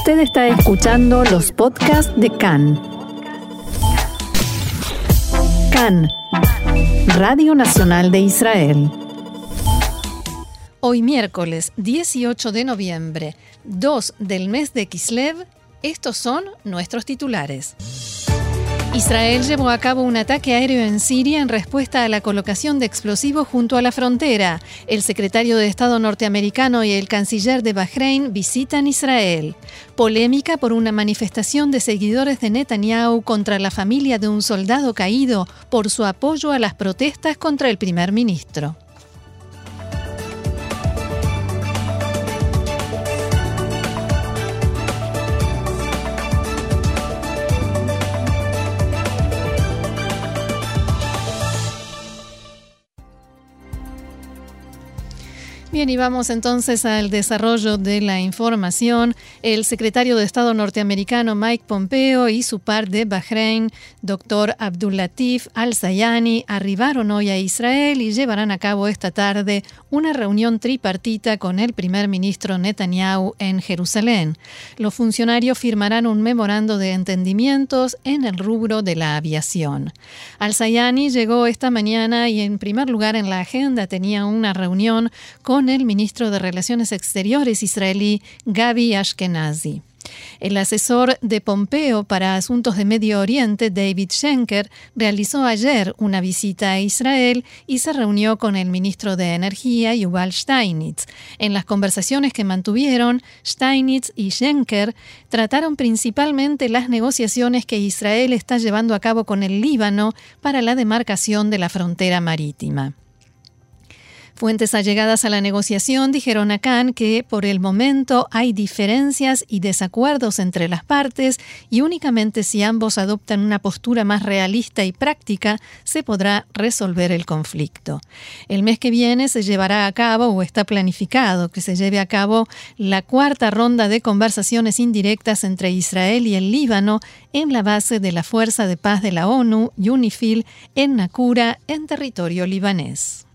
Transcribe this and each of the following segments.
Usted está escuchando los podcasts de CAN. CAN, Radio Nacional de Israel. Hoy miércoles 18 de noviembre, 2 del mes de Kislev, estos son nuestros titulares. Israel llevó a cabo un ataque aéreo en Siria en respuesta a la colocación de explosivos junto a la frontera. El secretario de Estado norteamericano y el canciller de Bahrein visitan Israel. Polémica por una manifestación de seguidores de Netanyahu contra la familia de un soldado caído por su apoyo a las protestas contra el primer ministro. Bien, y vamos entonces al desarrollo de la información. El secretario de Estado norteamericano Mike Pompeo y su par de Bahrein, doctor Abdulatif Al-Sayani, arribaron hoy a Israel y llevarán a cabo esta tarde una reunión tripartita con el primer ministro Netanyahu en Jerusalén. Los funcionarios firmarán un memorando de entendimientos en el rubro de la aviación. Al-Sayani llegó esta mañana y en primer lugar en la agenda tenía una reunión con el ministro de Relaciones Exteriores israelí Gaby Ashkenazi. El asesor de Pompeo para Asuntos de Medio Oriente, David Schenker, realizó ayer una visita a Israel y se reunió con el ministro de Energía, Yuval Steinitz. En las conversaciones que mantuvieron, Steinitz y Schenker trataron principalmente las negociaciones que Israel está llevando a cabo con el Líbano para la demarcación de la frontera marítima. Fuentes allegadas a la negociación dijeron a Khan que por el momento hay diferencias y desacuerdos entre las partes y únicamente si ambos adoptan una postura más realista y práctica se podrá resolver el conflicto. El mes que viene se llevará a cabo o está planificado que se lleve a cabo la cuarta ronda de conversaciones indirectas entre Israel y el Líbano en la base de la Fuerza de Paz de la ONU, UNIFIL, en Nakura, en territorio libanés.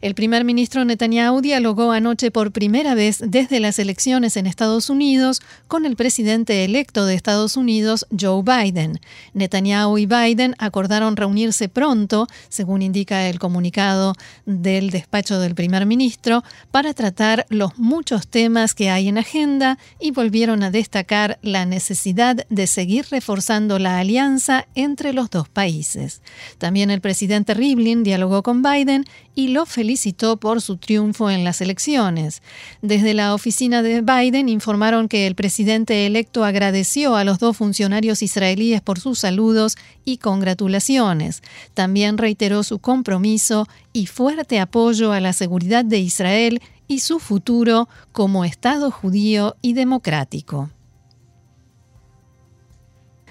El primer ministro Netanyahu dialogó anoche por primera vez desde las elecciones en Estados Unidos con el presidente electo de Estados Unidos, Joe Biden. Netanyahu y Biden acordaron reunirse pronto, según indica el comunicado del despacho del primer ministro, para tratar los muchos temas que hay en agenda y volvieron a destacar la necesidad de seguir reforzando la alianza entre los dos países. También el presidente Rivlin dialogó con Biden y lo felicitó por su triunfo en las elecciones. Desde la oficina de Biden informaron que el presidente electo agradeció a los dos funcionarios israelíes por sus saludos y congratulaciones. También reiteró su compromiso y fuerte apoyo a la seguridad de Israel y su futuro como Estado judío y democrático.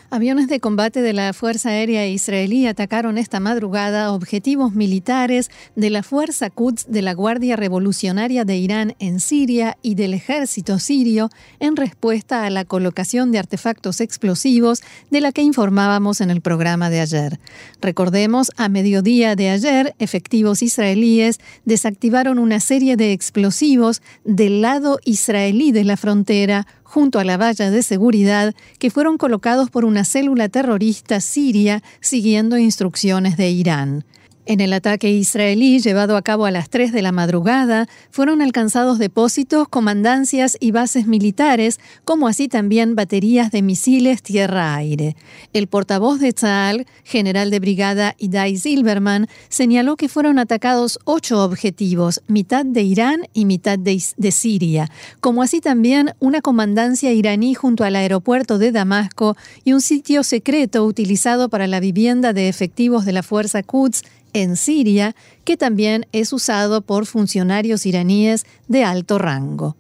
Aviones de combate de la Fuerza Aérea Israelí atacaron esta madrugada objetivos militares de la Fuerza Quds de la Guardia Revolucionaria de Irán en Siria y del ejército sirio en respuesta a la colocación de artefactos explosivos de la que informábamos en el programa de ayer. Recordemos, a mediodía de ayer, efectivos israelíes desactivaron una serie de explosivos del lado israelí de la frontera junto a la valla de seguridad que fueron colocados por una célula terrorista siria siguiendo instrucciones de Irán. En el ataque israelí llevado a cabo a las 3 de la madrugada, fueron alcanzados depósitos, comandancias y bases militares, como así también baterías de misiles tierra-aire. El portavoz de Tzal, general de brigada Idai Silverman, señaló que fueron atacados ocho objetivos, mitad de Irán y mitad de, de Siria, como así también una comandancia iraní junto al aeropuerto de Damasco y un sitio secreto utilizado para la vivienda de efectivos de la Fuerza Quds en Siria, que también es usado por funcionarios iraníes de alto rango.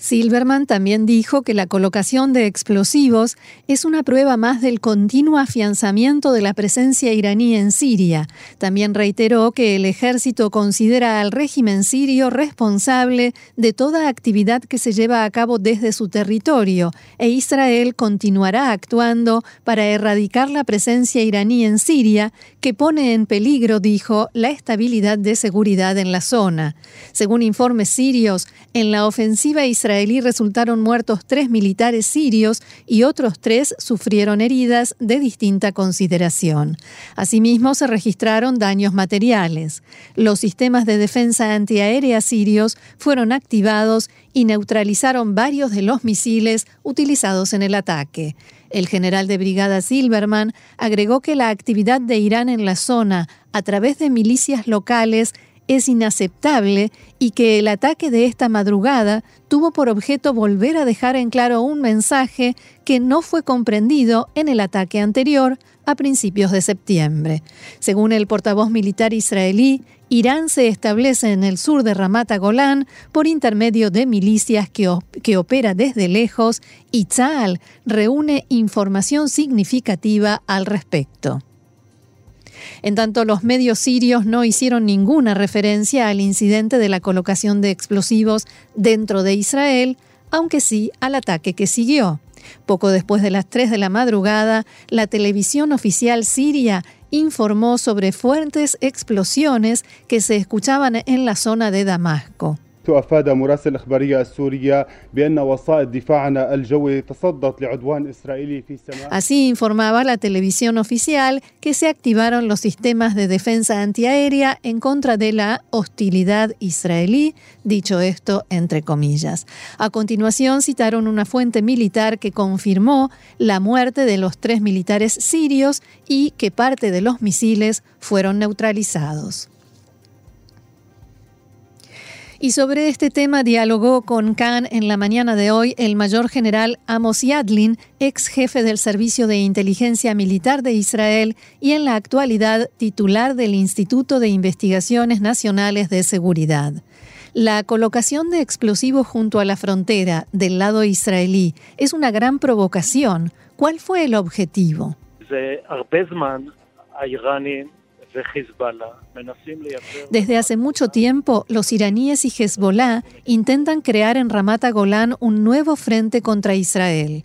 Silverman también dijo que la colocación de explosivos es una prueba más del continuo afianzamiento de la presencia iraní en Siria. También reiteró que el ejército considera al régimen sirio responsable de toda actividad que se lleva a cabo desde su territorio e Israel continuará actuando para erradicar la presencia iraní en Siria, que pone en peligro, dijo, la estabilidad de seguridad en la zona. Según informes sirios, en la ofensiva israelí resultaron muertos tres militares sirios y otros tres sufrieron heridas de distinta consideración. Asimismo, se registraron daños materiales. Los sistemas de defensa antiaérea sirios fueron activados y neutralizaron varios de los misiles utilizados en el ataque. El general de brigada Silverman agregó que la actividad de Irán en la zona a través de milicias locales es inaceptable y que el ataque de esta madrugada tuvo por objeto volver a dejar en claro un mensaje que no fue comprendido en el ataque anterior a principios de septiembre. Según el portavoz militar israelí, Irán se establece en el sur de Ramat Golán por intermedio de milicias que, que opera desde lejos y Tzal reúne información significativa al respecto. En tanto, los medios sirios no hicieron ninguna referencia al incidente de la colocación de explosivos dentro de Israel, aunque sí al ataque que siguió. Poco después de las 3 de la madrugada, la televisión oficial siria informó sobre fuertes explosiones que se escuchaban en la zona de Damasco. Así informaba la televisión oficial que se activaron los sistemas de defensa antiaérea en contra de la hostilidad israelí, dicho esto entre comillas. A continuación citaron una fuente militar que confirmó la muerte de los tres militares sirios y que parte de los misiles fueron neutralizados. Y sobre este tema dialogó con Khan en la mañana de hoy el mayor general Amos Yadlin, ex jefe del Servicio de Inteligencia Militar de Israel y en la actualidad titular del Instituto de Investigaciones Nacionales de Seguridad. La colocación de explosivos junto a la frontera del lado israelí es una gran provocación. ¿Cuál fue el objetivo? Desde hace mucho tiempo, los iraníes y Hezbollah intentan crear en Ramat Golán un nuevo frente contra Israel.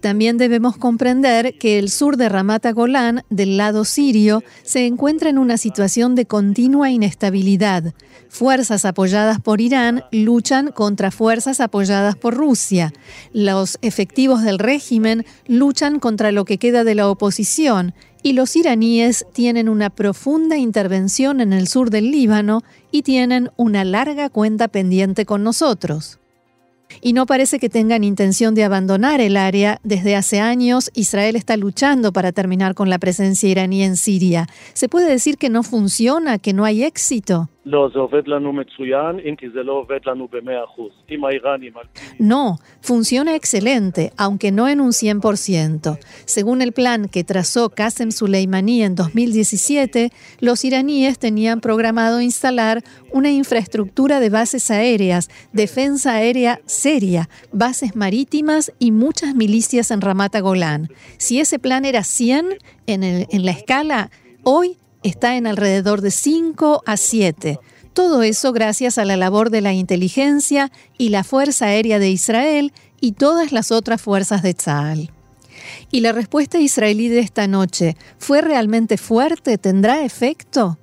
También debemos comprender que el sur de Ramat Golán, del lado sirio, se encuentra en una situación de continua inestabilidad. Fuerzas apoyadas por Irán luchan contra fuerzas apoyadas por Rusia. Los efectivos del régimen luchan contra lo que queda de la oposición y los iraníes tienen una profunda intervención en el sur del Líbano y tienen una larga cuenta pendiente con nosotros y no parece que tengan intención de abandonar el área. Desde hace años Israel está luchando para terminar con la presencia iraní en Siria. ¿Se puede decir que no funciona, que no hay éxito? No, funciona excelente, aunque no en un 100%. Según el plan que trazó Qasem Soleimani en 2017, los iraníes tenían programado instalar una infraestructura de bases aéreas, defensa aérea seria, bases marítimas y muchas milicias en Ramata Golán. Si ese plan era 100 en, en la escala, hoy está en alrededor de 5 a 7. Todo eso gracias a la labor de la inteligencia y la Fuerza Aérea de Israel y todas las otras fuerzas de Tzal. ¿Y la respuesta israelí de esta noche fue realmente fuerte? ¿Tendrá efecto?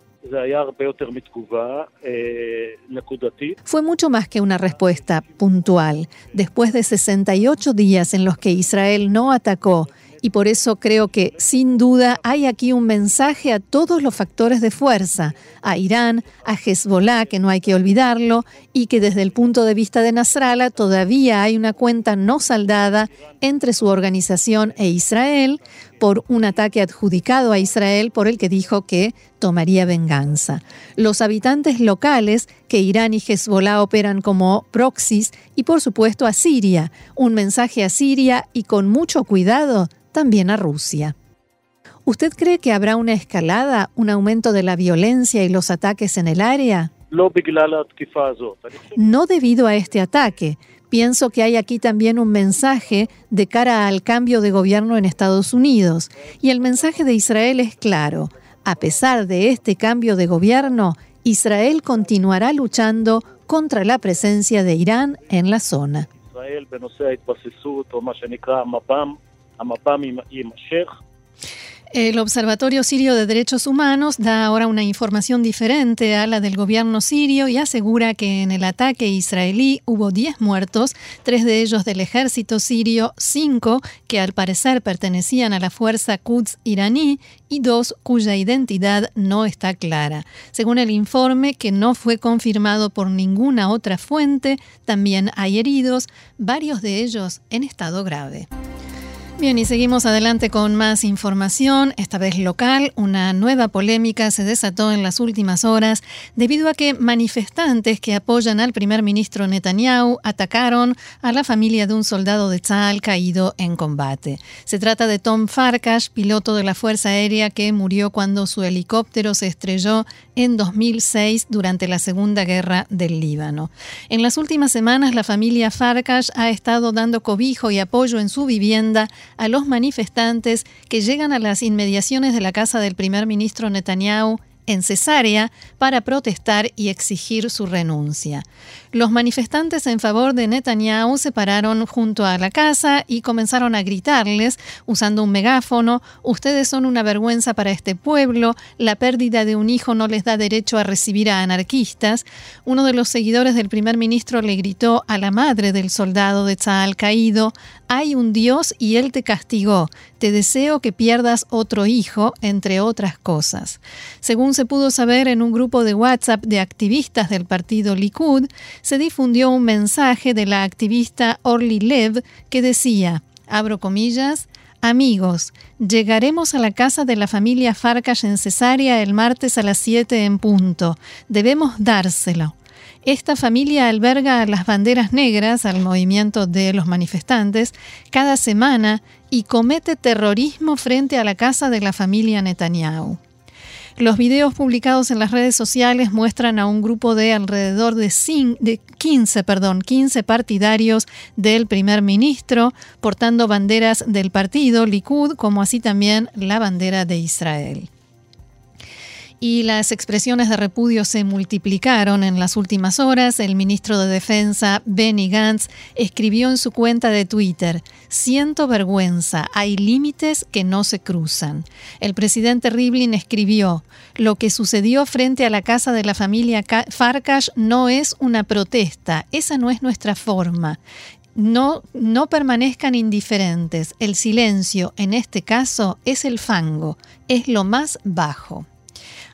Fue mucho más que una respuesta puntual. Después de 68 días en los que Israel no atacó y por eso creo que sin duda hay aquí un mensaje a todos los factores de fuerza, a Irán, a Hezbollah, que no hay que olvidarlo, y que desde el punto de vista de Nasrallah todavía hay una cuenta no saldada entre su organización e Israel por un ataque adjudicado a Israel por el que dijo que tomaría venganza. Los habitantes locales que Irán y Hezbollah operan como proxies y por supuesto a Siria, un mensaje a Siria y con mucho cuidado también a Rusia. ¿Usted cree que habrá una escalada, un aumento de la violencia y los ataques en el área? No debido a este ataque. Pienso que hay aquí también un mensaje de cara al cambio de gobierno en Estados Unidos. Y el mensaje de Israel es claro. A pesar de este cambio de gobierno, Israel continuará luchando contra la presencia de Irán en la zona. El Observatorio Sirio de Derechos Humanos da ahora una información diferente a la del gobierno sirio y asegura que en el ataque israelí hubo 10 muertos, tres de ellos del ejército sirio, cinco que al parecer pertenecían a la fuerza Quds iraní y dos cuya identidad no está clara. Según el informe, que no fue confirmado por ninguna otra fuente, también hay heridos, varios de ellos en estado grave. Bien, y seguimos adelante con más información, esta vez local. Una nueva polémica se desató en las últimas horas debido a que manifestantes que apoyan al primer ministro Netanyahu atacaron a la familia de un soldado de Tzal caído en combate. Se trata de Tom Farkash, piloto de la Fuerza Aérea que murió cuando su helicóptero se estrelló en 2006 durante la Segunda Guerra del Líbano. En las últimas semanas, la familia Farkash ha estado dando cobijo y apoyo en su vivienda a los manifestantes que llegan a las inmediaciones de la casa del primer ministro Netanyahu en Cesárea para protestar y exigir su renuncia. Los manifestantes en favor de Netanyahu se pararon junto a la casa y comenzaron a gritarles, usando un megáfono, ustedes son una vergüenza para este pueblo, la pérdida de un hijo no les da derecho a recibir a anarquistas. Uno de los seguidores del primer ministro le gritó a la madre del soldado de Tzal caído, hay un Dios y él te castigó, te deseo que pierdas otro hijo, entre otras cosas. Según se pudo saber en un grupo de WhatsApp de activistas del partido Likud, se difundió un mensaje de la activista Orly Lev que decía, abro comillas, Amigos, llegaremos a la casa de la familia Farkas en Cesárea el martes a las 7 en punto. Debemos dárselo. Esta familia alberga las banderas negras al movimiento de los manifestantes cada semana y comete terrorismo frente a la casa de la familia Netanyahu. Los videos publicados en las redes sociales muestran a un grupo de alrededor de, 15, perdón, 15 partidarios del primer ministro portando banderas del partido Likud, como así también la bandera de Israel y las expresiones de repudio se multiplicaron en las últimas horas. El ministro de Defensa, Benny Gantz, escribió en su cuenta de Twitter, Siento vergüenza, hay límites que no se cruzan. El presidente Rivlin escribió, Lo que sucedió frente a la casa de la familia Farkash no es una protesta, esa no es nuestra forma. No, no permanezcan indiferentes. El silencio, en este caso, es el fango, es lo más bajo.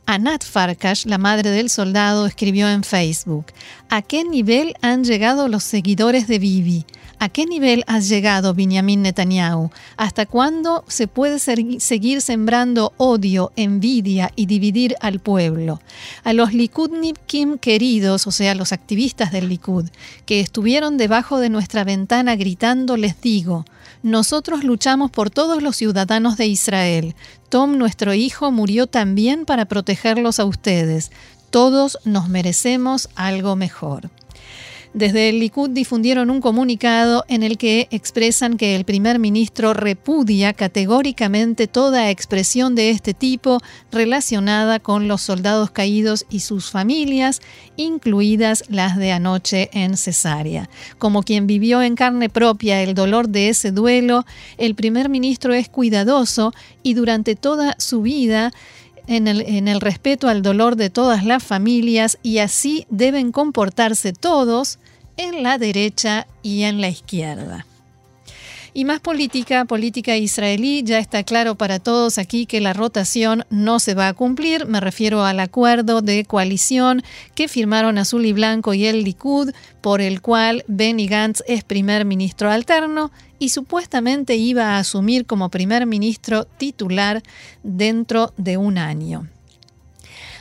Anat Farkash, la madre del soldado, escribió en Facebook, ¿A qué nivel han llegado los seguidores de Bibi? ¿A qué nivel has llegado, Benjamin Netanyahu? ¿Hasta cuándo se puede seguir sembrando odio, envidia y dividir al pueblo? A los Likudnikim queridos, o sea, los activistas del Likud, que estuvieron debajo de nuestra ventana gritando, les digo, nosotros luchamos por todos los ciudadanos de Israel. Tom, nuestro hijo, murió también para protegerlos a ustedes. Todos nos merecemos algo mejor. Desde el Likud difundieron un comunicado en el que expresan que el primer ministro repudia categóricamente toda expresión de este tipo relacionada con los soldados caídos y sus familias, incluidas las de anoche en Cesárea. Como quien vivió en carne propia el dolor de ese duelo, el primer ministro es cuidadoso y durante toda su vida en el, en el, respeto al dolor de todas las familias y así deben comportarse todos en la derecha y en la izquierda. Y más política, política israelí, ya está claro para todos aquí que la rotación no se va a cumplir. Me refiero al acuerdo de coalición que firmaron Azul y Blanco y el Likud, por el cual Benny Gantz es primer ministro alterno y supuestamente iba a asumir como primer ministro titular dentro de un año.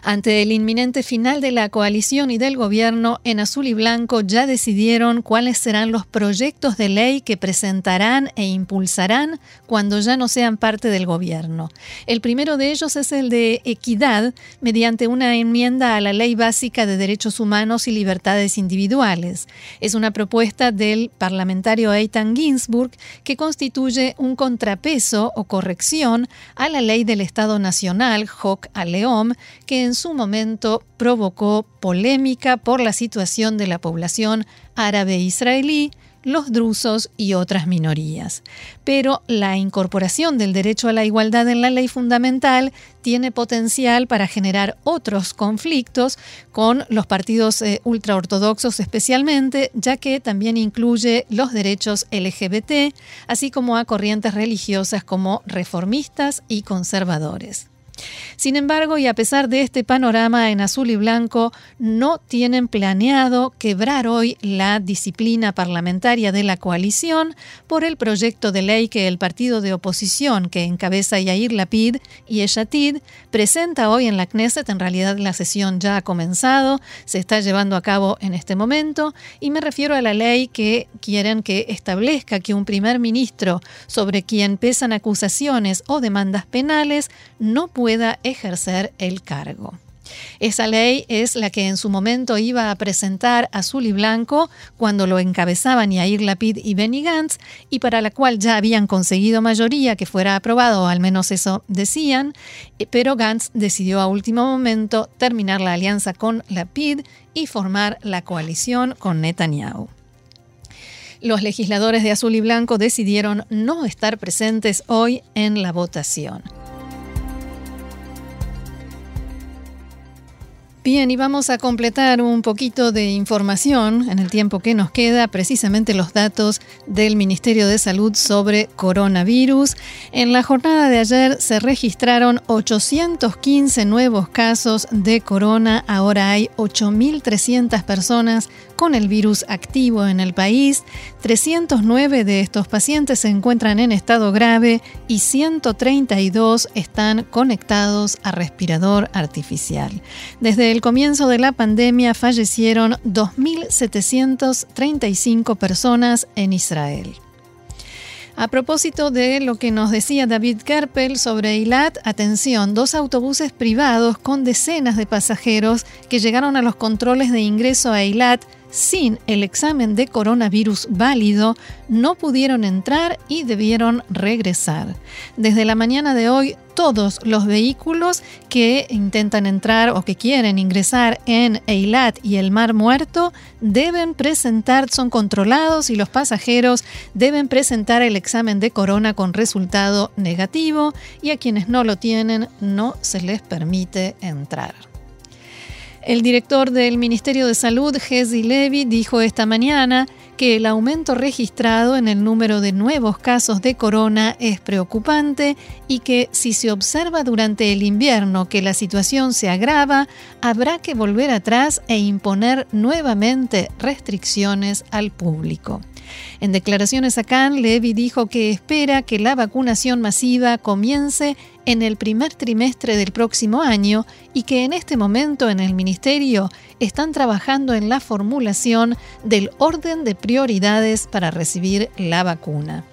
Ante el inminente final de la coalición y del gobierno, en azul y blanco ya decidieron cuáles serán los proyectos de ley que presentarán e impulsarán cuando ya no sean parte del gobierno. El primero de ellos es el de equidad mediante una enmienda a la Ley Básica de Derechos Humanos y Libertades Individuales. Es una propuesta del parlamentario Eitan Ginsburg que constituye un contrapeso o corrección a la ley del Estado Nacional, Hoc Aleom, que en su momento provocó polémica por la situación de la población árabe israelí, los drusos y otras minorías. Pero la incorporación del derecho a la igualdad en la ley fundamental tiene potencial para generar otros conflictos con los partidos eh, ultraortodoxos especialmente, ya que también incluye los derechos LGBT, así como a corrientes religiosas como reformistas y conservadores. Sin embargo, y a pesar de este panorama en azul y blanco, no tienen planeado quebrar hoy la disciplina parlamentaria de la coalición por el proyecto de ley que el partido de oposición que encabeza Yair Lapid y Eshatid presenta hoy en la Knesset. En realidad la sesión ya ha comenzado, se está llevando a cabo en este momento y me refiero a la ley que quieren que establezca que un primer ministro sobre quien pesan acusaciones o demandas penales no puede pueda ejercer el cargo. Esa ley es la que en su momento iba a presentar Azul y Blanco cuando lo encabezaban Yair Lapid y Benny Gantz y para la cual ya habían conseguido mayoría que fuera aprobado, al menos eso decían, eh, pero Gantz decidió a último momento terminar la alianza con Lapid y formar la coalición con Netanyahu. Los legisladores de Azul y Blanco decidieron no estar presentes hoy en la votación. Bien, y vamos a completar un poquito de información en el tiempo que nos queda, precisamente los datos del Ministerio de Salud sobre coronavirus. En la jornada de ayer se registraron 815 nuevos casos de corona, ahora hay 8.300 personas con el virus activo en el país. 309 de estos pacientes se encuentran en estado grave y 132 están conectados a respirador artificial. Desde el comienzo de la pandemia fallecieron 2.735 personas en Israel. A propósito de lo que nos decía David Kerpel sobre Eilat, atención, dos autobuses privados con decenas de pasajeros que llegaron a los controles de ingreso a Eilat sin el examen de coronavirus válido no pudieron entrar y debieron regresar. Desde la mañana de hoy, todos los vehículos que intentan entrar o que quieren ingresar en Eilat y el Mar Muerto deben presentar, son controlados y los pasajeros deben presentar el examen de corona con resultado negativo y a quienes no lo tienen no se les permite entrar. El director del Ministerio de Salud, Hezi Levy, dijo esta mañana que el aumento registrado en el número de nuevos casos de corona es preocupante y que si se observa durante el invierno que la situación se agrava, habrá que volver atrás e imponer nuevamente restricciones al público. En declaraciones a Cannes, Levy dijo que espera que la vacunación masiva comience en el primer trimestre del próximo año y que en este momento en el Ministerio están trabajando en la formulación del orden de prioridades para recibir la vacuna.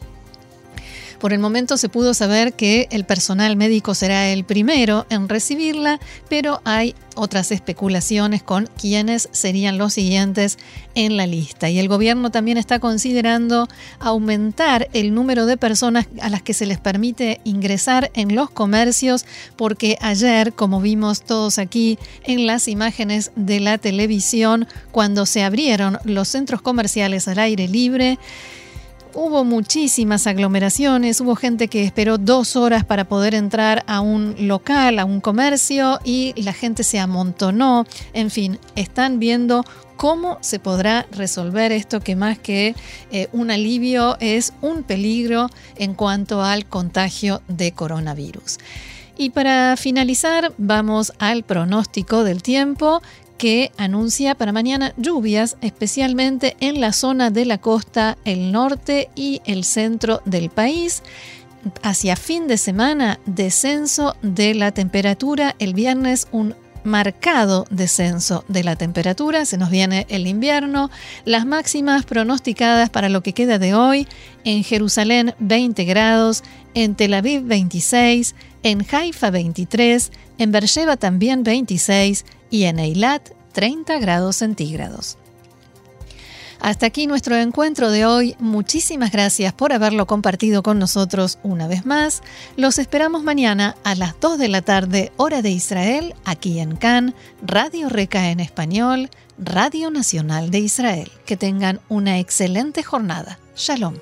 Por el momento se pudo saber que el personal médico será el primero en recibirla, pero hay otras especulaciones con quiénes serían los siguientes en la lista. Y el gobierno también está considerando aumentar el número de personas a las que se les permite ingresar en los comercios, porque ayer, como vimos todos aquí en las imágenes de la televisión, cuando se abrieron los centros comerciales al aire libre, Hubo muchísimas aglomeraciones, hubo gente que esperó dos horas para poder entrar a un local, a un comercio y la gente se amontonó. En fin, están viendo cómo se podrá resolver esto que más que eh, un alivio es un peligro en cuanto al contagio de coronavirus. Y para finalizar, vamos al pronóstico del tiempo que anuncia para mañana lluvias, especialmente en la zona de la costa, el norte y el centro del país. Hacia fin de semana, descenso de la temperatura. El viernes un marcado descenso de la temperatura, se nos viene el invierno, las máximas pronosticadas para lo que queda de hoy, en Jerusalén 20 grados, en Tel Aviv 26, en Haifa 23, en Beersheba también 26 y en Eilat 30 grados centígrados. Hasta aquí nuestro encuentro de hoy. Muchísimas gracias por haberlo compartido con nosotros una vez más. Los esperamos mañana a las 2 de la tarde, hora de Israel, aquí en Cannes, Radio Reca en español, Radio Nacional de Israel. Que tengan una excelente jornada. Shalom.